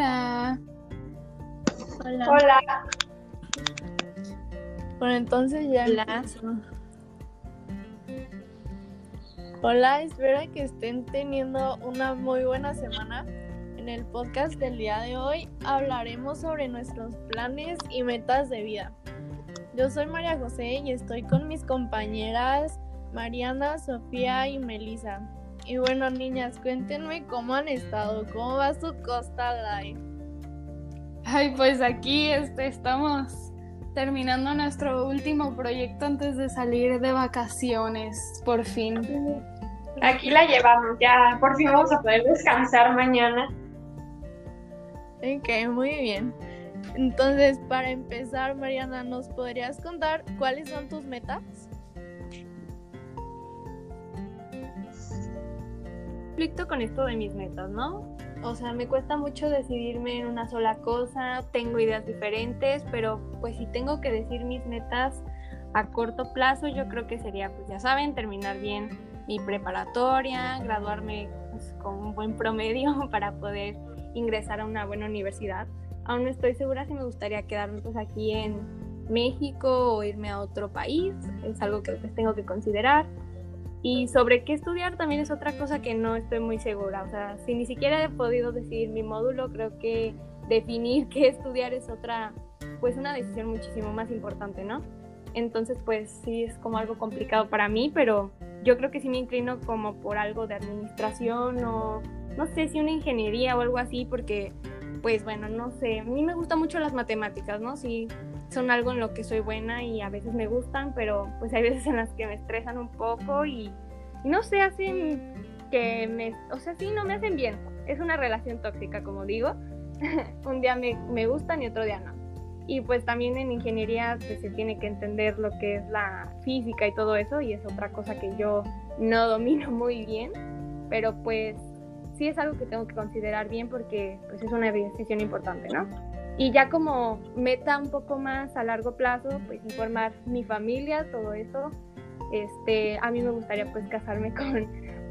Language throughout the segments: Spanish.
Hola. Hola. Hola. Bueno, entonces ya. Hola. Hola, espero que estén teniendo una muy buena semana. En el podcast del día de hoy hablaremos sobre nuestros planes y metas de vida. Yo soy María José y estoy con mis compañeras Mariana, Sofía y Melisa. Y bueno, niñas, cuéntenme cómo han estado, cómo va su Costa Life. Ay, pues aquí este, estamos terminando nuestro último proyecto antes de salir de vacaciones, por fin. Aquí la llevamos, ya por fin vamos a poder descansar mañana. Ok, muy bien. Entonces, para empezar, Mariana, ¿nos podrías contar cuáles son tus metas? Conflicto con esto de mis metas, ¿no? O sea, me cuesta mucho decidirme en una sola cosa, tengo ideas diferentes, pero pues si tengo que decir mis metas a corto plazo, yo creo que sería, pues ya saben, terminar bien mi preparatoria, graduarme pues, con un buen promedio para poder ingresar a una buena universidad. Aún no estoy segura si me gustaría quedarme pues aquí en México o irme a otro país, es algo que pues, tengo que considerar. Y sobre qué estudiar también es otra cosa que no estoy muy segura. O sea, si ni siquiera he podido decidir mi módulo, creo que definir qué estudiar es otra, pues una decisión muchísimo más importante, ¿no? Entonces, pues sí es como algo complicado para mí, pero yo creo que sí me inclino como por algo de administración o no sé si una ingeniería o algo así, porque pues bueno, no sé, a mí me gustan mucho las matemáticas, ¿no? Sí, son algo en lo que soy buena y a veces me gustan, pero pues hay veces en las que me estresan un poco y, no sé, hacen que me, o sea, sí, no me hacen bien. Es una relación tóxica, como digo. un día me, me gustan y otro día no. Y pues también en ingeniería pues, se tiene que entender lo que es la física y todo eso, y es otra cosa que yo no domino muy bien, pero pues sí es algo que tengo que considerar bien porque pues es una decisión importante, ¿no? Y ya como meta un poco más a largo plazo, pues informar mi familia, todo eso. Este, a mí me gustaría pues casarme con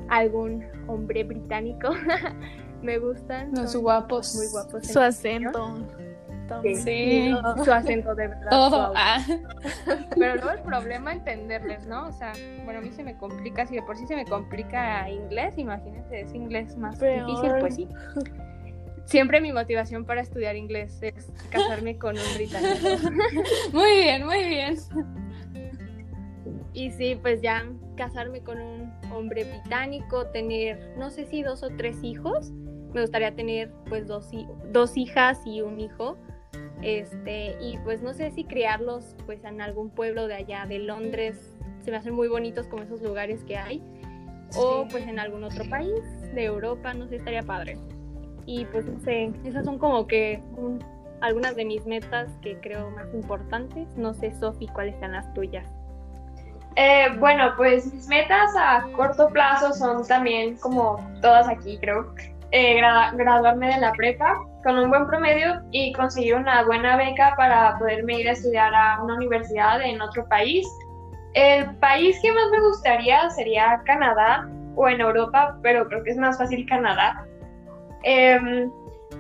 algún hombre británico. me gustan. Los guapos. Muy guapos. Su acento. Sí, su acento de verdad. Todo. Ah. Pero luego el problema entenderles, ¿no? O sea, bueno, a mí se me complica, si de por sí se me complica inglés, imagínense, es inglés más difícil, pues sí. Siempre mi motivación para estudiar inglés es casarme con un británico. muy bien, muy bien. Y sí, pues ya casarme con un hombre británico, tener, no sé si dos o tres hijos. Me gustaría tener pues dos, dos hijas y un hijo este, y pues no sé si criarlos pues en algún pueblo de allá de Londres, se me hacen muy bonitos como esos lugares que hay, o pues en algún otro país de Europa, no sé, estaría padre. Y pues no sé, esas son como que algunas de mis metas que creo más importantes. No sé, Sofi, cuáles están las tuyas. Eh, bueno, pues mis metas a corto plazo son también como todas aquí, creo. Eh, graduarme de la prepa con un buen promedio y conseguir una buena beca para poderme ir a estudiar a una universidad en otro país. El país que más me gustaría sería Canadá o en Europa, pero creo que es más fácil Canadá. Em,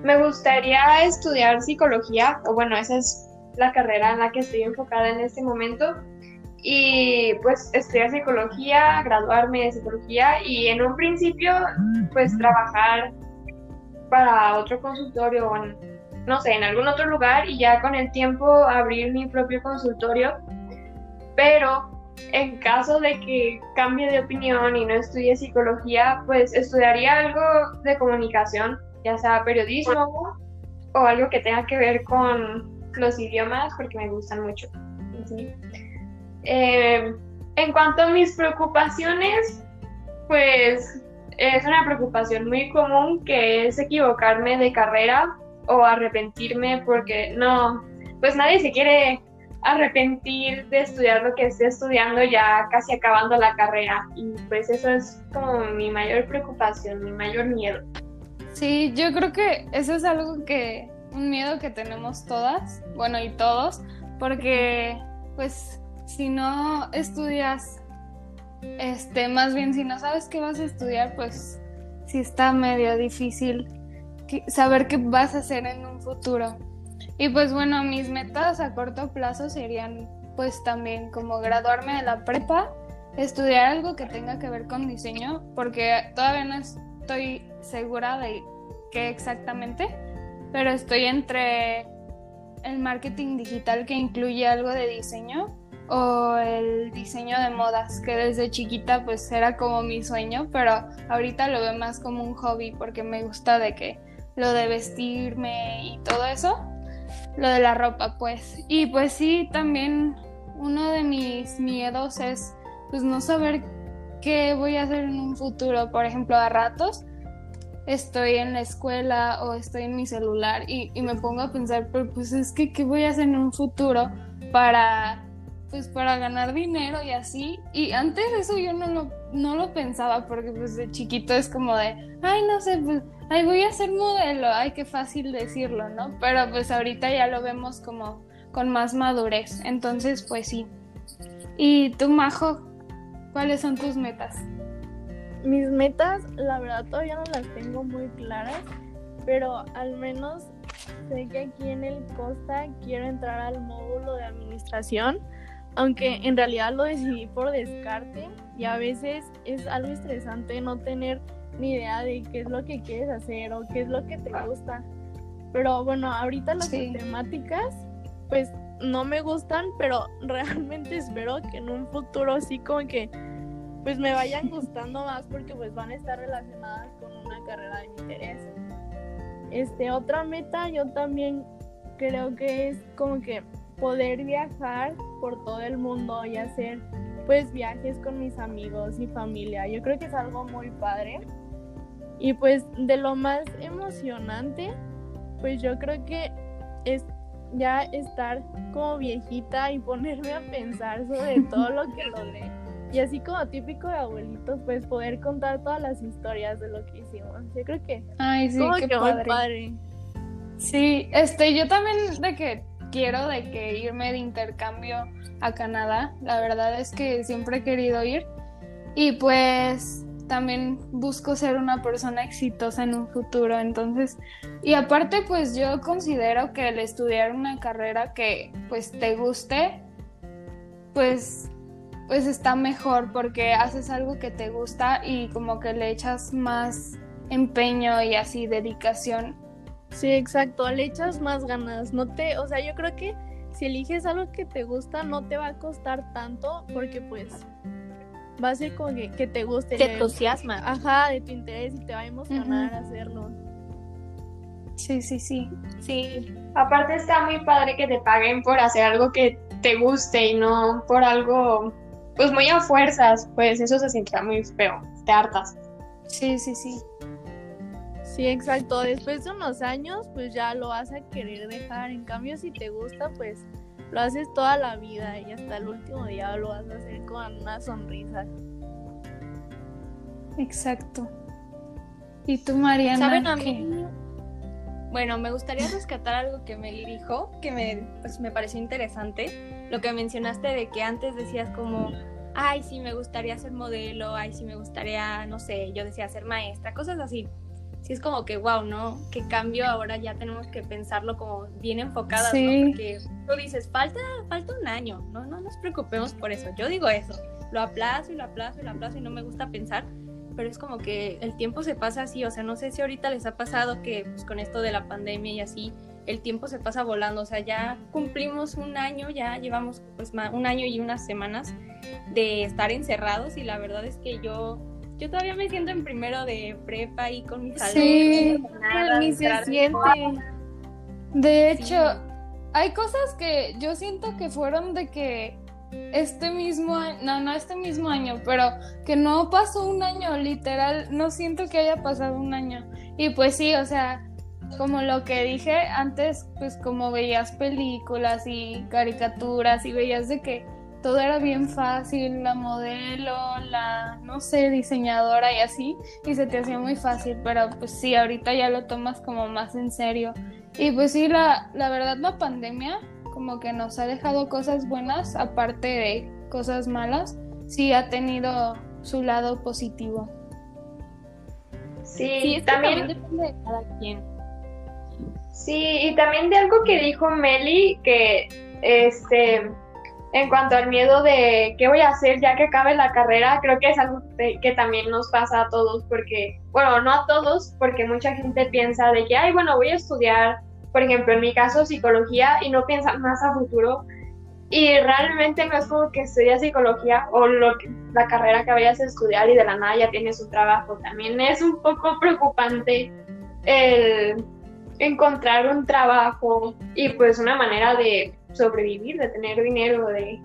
me gustaría estudiar psicología, o bueno, esa es la carrera en la que estoy enfocada en este momento. Y pues estudiar psicología, graduarme de psicología y en un principio pues trabajar para otro consultorio o no sé, en algún otro lugar y ya con el tiempo abrir mi propio consultorio. Pero en caso de que cambie de opinión y no estudie psicología, pues estudiaría algo de comunicación, ya sea periodismo o algo que tenga que ver con los idiomas, porque me gustan mucho. Eh, en cuanto a mis preocupaciones, pues es una preocupación muy común que es equivocarme de carrera o arrepentirme porque no, pues nadie se quiere arrepentir de estudiar lo que esté estudiando ya casi acabando la carrera y pues eso es como mi mayor preocupación, mi mayor miedo. Sí, yo creo que eso es algo que, un miedo que tenemos todas, bueno y todos, porque pues si no estudias este, más bien si no sabes qué vas a estudiar, pues sí está medio difícil saber qué vas a hacer en un futuro. Y pues bueno, mis metas a corto plazo serían pues también como graduarme de la prepa, estudiar algo que tenga que ver con diseño, porque todavía no estoy segura de qué exactamente, pero estoy entre el marketing digital que incluye algo de diseño o el diseño de modas, que desde chiquita pues era como mi sueño, pero ahorita lo veo más como un hobby porque me gusta de que lo de vestirme y todo eso, lo de la ropa pues. Y pues sí, también uno de mis miedos es pues no saber qué voy a hacer en un futuro, por ejemplo, a ratos estoy en la escuela o estoy en mi celular y, me pongo a pensar, pero pues es que qué voy a hacer en un futuro para pues para ganar dinero y así. Y antes eso yo no lo, no lo pensaba porque pues de chiquito es como de, ay, no sé, pues, ay, voy a ser modelo, ay, qué fácil decirlo, ¿no? Pero pues ahorita ya lo vemos como con más madurez. Entonces, pues sí. ¿Y tú, Majo, cuáles son tus metas? Mis metas, la verdad, todavía no las tengo muy claras, pero al menos sé que aquí en el Costa quiero entrar al módulo de administración aunque en realidad lo decidí por descarte y a veces es algo estresante no tener ni idea de qué es lo que quieres hacer o qué es lo que te gusta. Pero bueno, ahorita las temáticas pues no me gustan, pero realmente espero que en un futuro sí como que pues me vayan gustando más porque pues van a estar relacionadas con una carrera de mi interés. Este, otra meta yo también creo que es como que poder viajar por todo el mundo y hacer pues viajes con mis amigos y familia. Yo creo que es algo muy padre. Y pues de lo más emocionante, pues yo creo que es ya estar como viejita y ponerme a pensar sobre todo lo que logré. Y así como típico de abuelitos, pues poder contar todas las historias de lo que hicimos. Yo creo que Ay, sí, qué padre. padre. Sí, este, yo también de que quiero de que irme de intercambio a Canadá. La verdad es que siempre he querido ir. Y pues también busco ser una persona exitosa en un futuro. Entonces, y aparte pues yo considero que el estudiar una carrera que pues te guste, pues pues está mejor porque haces algo que te gusta y como que le echas más empeño y así dedicación Sí, exacto, le echas más ganas, no te, o sea, yo creo que si eliges algo que te gusta no te va a costar tanto porque pues va a ser como que, que te guste. Te entusiasma. Ajá, de tu interés y te va a emocionar hacerlo. Sí, sí, sí. Sí. Aparte está muy padre que te paguen por hacer algo que te guste y no por algo, pues muy a fuerzas, pues eso se siente muy feo, te hartas. Sí, sí, sí. Sí, exacto. Después de unos años, pues ya lo vas a querer dejar. En cambio, si te gusta, pues lo haces toda la vida y hasta el último día lo vas a hacer con una sonrisa. Exacto. ¿Y tú, Mariana? ¿Saben a mí? Bueno, me gustaría rescatar algo que me dijo, que me, pues, me pareció interesante. Lo que mencionaste de que antes decías como, ay, sí, me gustaría ser modelo, ay, sí, me gustaría, no sé, yo decía ser maestra, cosas así sí es como que, wow, ¿no? Qué cambio ahora ya tenemos que pensarlo como bien enfocadas, ¿no? Porque tú dices, falta, falta un año, ¿no? No nos preocupemos por eso. Yo digo eso, lo aplazo y lo aplazo y lo aplazo y no me gusta pensar, pero es como que el tiempo se pasa así, o sea, no sé si ahorita les ha pasado que pues, con esto de la pandemia y así, el tiempo se pasa volando, o sea, ya cumplimos un año, ya llevamos pues un año y unas semanas de estar encerrados y la verdad es que yo yo todavía me siento en primero de prepa y con mis Sí, ni se siente. De hecho, hay cosas que yo siento que fueron de que este mismo año, no, no este mismo año, pero que no pasó un año, literal, no siento que haya pasado un año. Y pues sí, o sea, como lo que dije antes, pues como veías películas y caricaturas y veías de que todo era bien fácil, la modelo, la, no sé, diseñadora y así, y se te hacía muy fácil, pero pues sí, ahorita ya lo tomas como más en serio. Y pues sí, la, la verdad la pandemia como que nos ha dejado cosas buenas, aparte de cosas malas, sí ha tenido su lado positivo. Sí, también... depende de cada quien. Sí, y también de algo que dijo Meli, que este, en cuanto al miedo de qué voy a hacer ya que acabe la carrera, creo que es algo que también nos pasa a todos, porque, bueno, no a todos, porque mucha gente piensa de que, ay, bueno, voy a estudiar, por ejemplo, en mi caso, psicología, y no piensa más a futuro. Y realmente no es como que estudias psicología o lo la carrera que vayas a estudiar y de la nada ya tienes un trabajo. También es un poco preocupante el encontrar un trabajo y pues una manera de sobrevivir, de tener dinero, de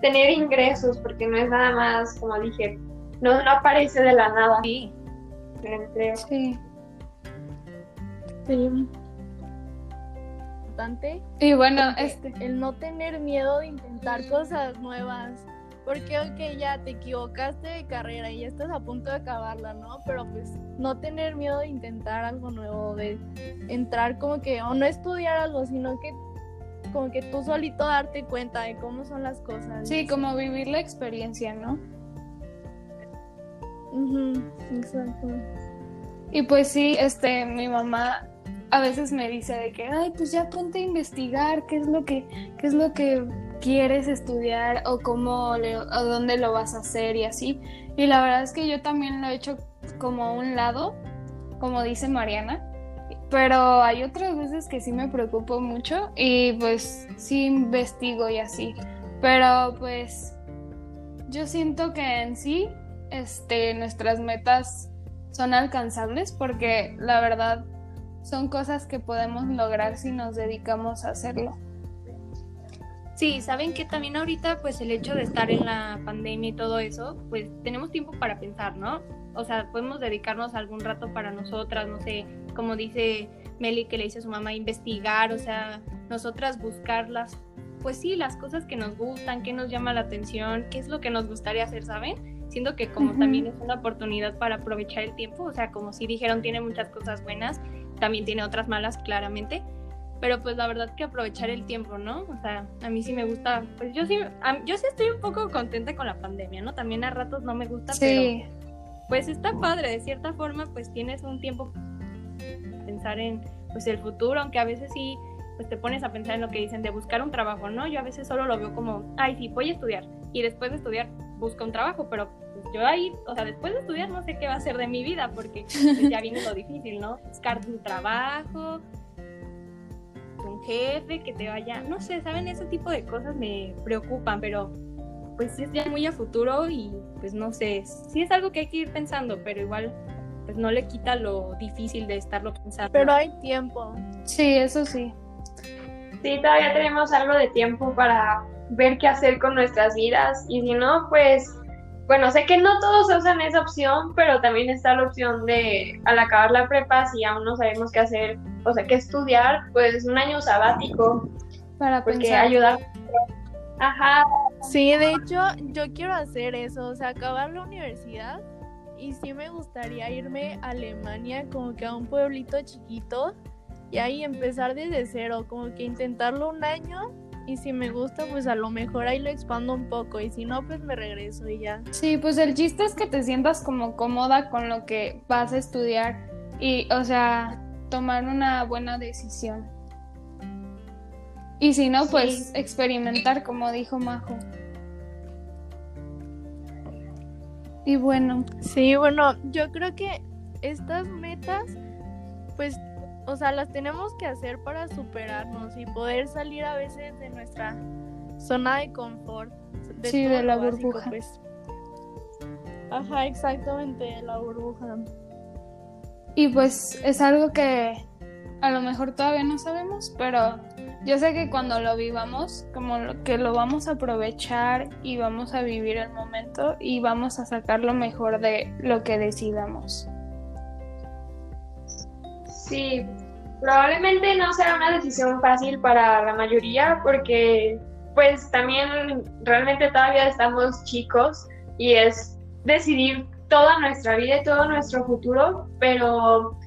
tener ingresos, porque no es nada más, como dije, no, no aparece de la nada. Sí. El empleo. Sí. Sí. Importante. Y bueno, este. El no tener miedo de intentar cosas nuevas. Porque, ok, ya te equivocaste de carrera y ya estás a punto de acabarla, ¿no? Pero pues no tener miedo de intentar algo nuevo, de entrar como que, o no estudiar algo, sino que como que tú solito darte cuenta de cómo son las cosas. Sí, como vivir la experiencia, ¿no? Ujú, exacto. Y pues sí, este, mi mamá a veces me dice de que, ay, pues ya ponte a investigar qué es lo que, qué es lo que quieres estudiar o cómo le- o dónde lo vas a hacer y así. Y la verdad es que yo también lo he hecho como a un lado, como dice Mariana. Pero hay otras veces que sí me preocupo mucho y pues sí investigo y así. Pero pues yo siento que en sí este, nuestras metas son alcanzables porque la verdad son cosas que podemos lograr si nos dedicamos a hacerlo. Sí, saben que también ahorita, pues el hecho de estar en la pandemia y todo eso, pues tenemos tiempo para pensar, ¿no? O sea, podemos dedicarnos algún rato para nosotras, no sé, como dice Meli que le dice a su mamá, investigar, o sea, nosotras buscarlas, pues sí, las cosas que nos gustan, qué nos llama la atención, qué es lo que nos gustaría hacer, ¿saben? Siento que como también es una oportunidad para aprovechar el tiempo, o sea, como si dijeron, tiene muchas cosas buenas, también tiene otras malas, claramente, pero pues la verdad que aprovechar el tiempo, ¿no? O sea, a mí sí me gusta, pues yo sí, a- yo sí estoy un poco contenta con la pandemia, ¿no? También a ratos no me gusta, pero Sí, pues está padre, de cierta forma, pues tienes un tiempo para pensar en pues el futuro, aunque a veces sí, pues te pones a pensar en lo que dicen de buscar un trabajo, ¿no? Yo a veces solo lo veo como, ay, sí, voy a estudiar y después de estudiar busco un trabajo, pero pues yo ahí, o sea, después de estudiar no sé qué va a ser de mi vida porque pues, ya viene lo difícil, ¿no? Buscar un trabajo, jefe que te vaya, no sé, ¿saben? Ese tipo de cosas me preocupan, pero pues sí es ya muy a futuro y pues no sé, sí es algo que hay que ir pensando, pero igual pues no le quita lo difícil de estarlo pensando. Pero hay tiempo. sí, eso sí. Sí, todavía tenemos algo de tiempo para ver qué hacer con nuestras vidas y si no, pues, bueno, sé que no todos usan esa opción, pero también está la opción de al acabar la prepa, si aún no sabemos qué hacer, o sea, qué estudiar, pues un año sabático, Para porque pensar. ayudar. Ajá, Sí, de hecho, yo quiero hacer eso, o sea, acabar la universidad y sí me gustaría irme a Alemania, como que a un pueblito chiquito y ahí empezar desde cero, como que intentarlo un año y si me gusta, pues a lo mejor ahí lo expando un poco y si no, pues me regreso y ya. Sí, pues el chiste es que te sientas como cómoda con lo que vas a estudiar y, o sea, tomar una buena decisión. Y si no, pues experimentar, como dijo Majo. Y bueno, Sí, bueno, yo creo que estas metas, pues, o sea, las tenemos que hacer para superarnos y poder salir a veces de nuestra zona de confort. Sí, todo de la básico, burbuja. pues. Ajá, exactamente, de la burbuja. y pues es algo que a lo mejor todavía no sabemos, pero yo sé que cuando lo vivamos, como lo- que lo vamos a aprovechar y vamos a vivir el momento y vamos a sacar lo mejor de lo que decidamos. Sí, probablemente no será una decisión fácil para la mayoría porque pues también realmente todavía estamos chicos y es decidir toda nuestra vida y todo nuestro futuro, pero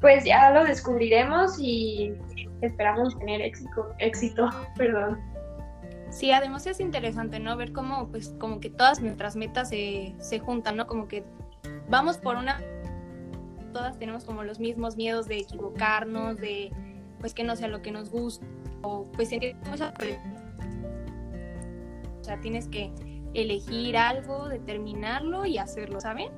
pues ya lo descubriremos y esperamos tener éxito, éxito, perdón. Sí, además es interesante, ¿no? Ver cómo, pues, como que todas nuestras metas se, se juntan, ¿no? Como que vamos por una... Todas tenemos como los mismos miedos de equivocarnos, de pues que no sea lo que nos gusta o pues en que o sea, tienes que elegir algo, determinarlo y hacerlo, ¿saben?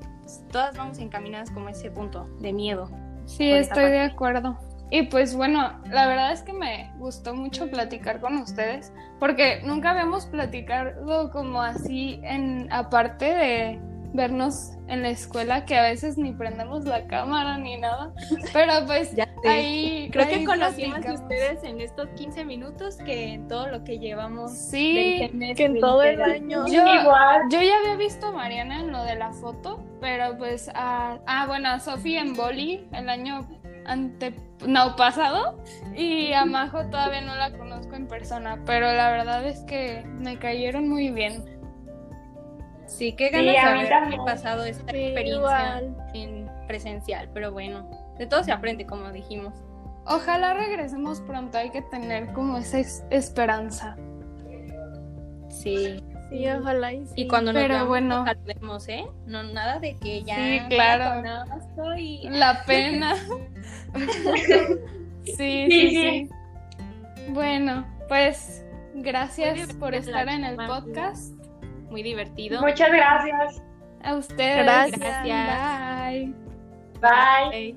Todas vamos encaminadas como a ese punto de miedo. Sí, estoy de acuerdo. Y pues bueno, la verdad es que me gustó mucho platicar con ustedes, porque nunca habíamos platicado como así en aparte de vernos en la escuela que a veces ni prendemos la cámara ni nada, pero pues ahí creo que conocí más de ustedes en estos 15 minutos que en todo lo que llevamos sí, que en todo el año. Yo, Igual. yo ya había visto a Mariana en lo de la foto, pero pues a, ah bueno, a Sofía en Boli el año ante no pasado y a Majo todavía no la conozco en persona, pero la verdad es que me cayeron muy bien. Sí, qué ganas de haber pasado esta experiencia en presencial, pero bueno, de todo se aprende, como dijimos. Ojalá regresemos pronto, hay que tener como esa esperanza. Sí. Sí, ojalá y Y cuando nos Pero bueno. ¿eh? No, nada de que ya... Sí, claro. La pena. sí, sí, sí, Bueno, pues gracias por estar en el podcast. Muy divertido. Muchas gracias. A ustedes. Gracias. gracias. Bye. Bye.